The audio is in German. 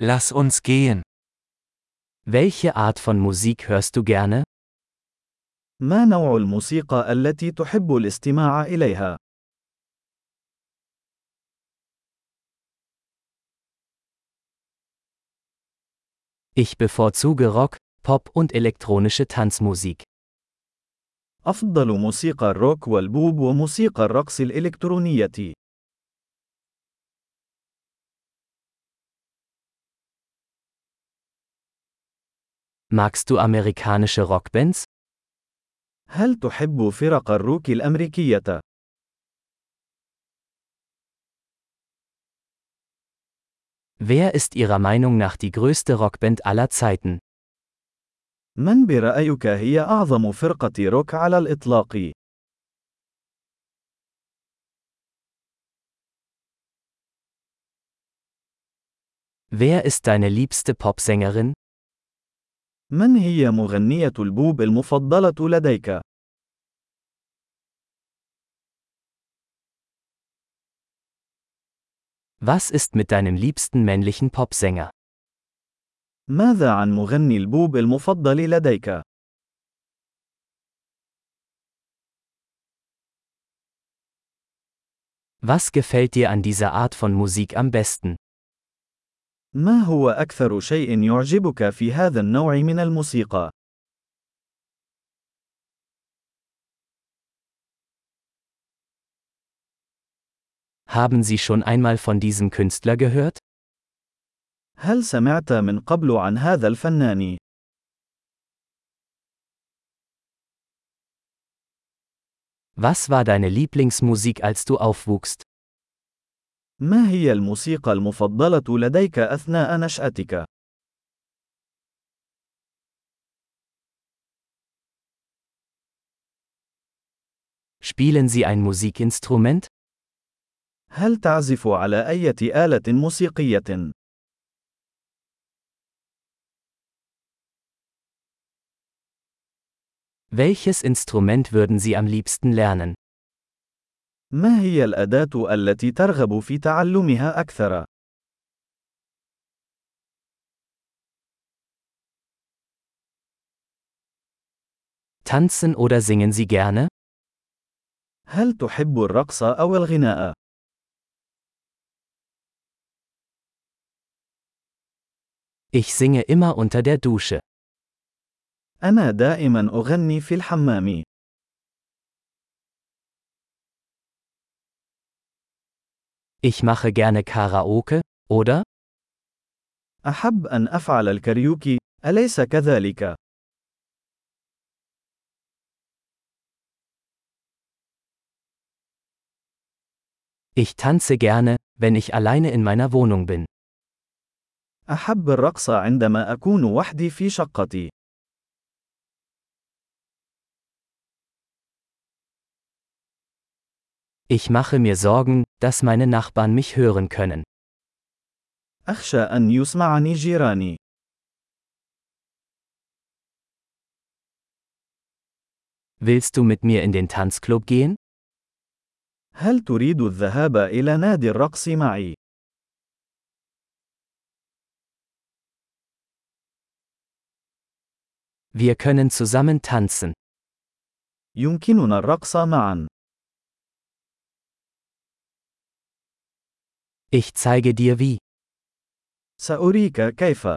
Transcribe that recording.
Lass uns gehen. Welche Art von Musik hörst du gerne? ما نوع الموسيقى التي تحب الاستماع إليها؟ Ich bevorzuge Rock, Pop und elektronische Tanzmusik. أفضل موسيقى الروك والبوب وموسيقى الرقص الإلكترونية. Magst du amerikanische Rockbands? هل تحب فرق الروك الأمريكية؟ Wer ist Ihrer Meinung nach die größte Rockband aller Zeiten? من برأيك هي أعظم فرقة روك على الإطلاق؟ Wer ist deine liebste Popsängerin? من هي مغنية البوب المفضلة لديك؟ Was ist mit deinem liebsten männlichen Popsänger? ماذا عن مغني البوب المفضل لديك؟ Was gefällt dir an dieser Art von Musik am besten? ما هو أكثر شيء يعجبك في هذا النوع من الموسيقى؟ Haben Sie schon einmal von diesem Künstler gehört? هل سمعت من قبل عن هذا الفنان؟ Was war deine Lieblingsmusik als du aufwuchst? ما هي الموسيقى المفضلة لديك أثناء نشأتك؟ Spielen Sie ein Musikinstrument? هل تعزف على أي آلة موسيقية؟ Welches Instrument würden Sie am liebsten lernen? ما هي الأداة التي ترغب في تعلمها أكثر؟ Tanzen oder singen Sie gerne? هل تحب الرقص أو الغناء؟ Ich singe immer unter der Dusche. أنا دائما أغني في الحمام. Ich mache gerne Karaoke, oder? أحب أن أفعل الكاريوكي، أليس كذلك؟ Ich tanze gerne, wenn ich alleine in meiner Wohnung bin. أحب الرقص عندما أكون وحدي في شقتي. Ich mache mir Sorgen, dass meine Nachbarn mich hören können. أخشى أن يسمعني جيراني. Willst du mit mir in den Tanzclub gehen? هل تريد الذهاب إلى نادي الرقص معي؟ Wir können zusammen tanzen. يمكننا الرقص معا. Ich zeige dir wie. سأريك كيف.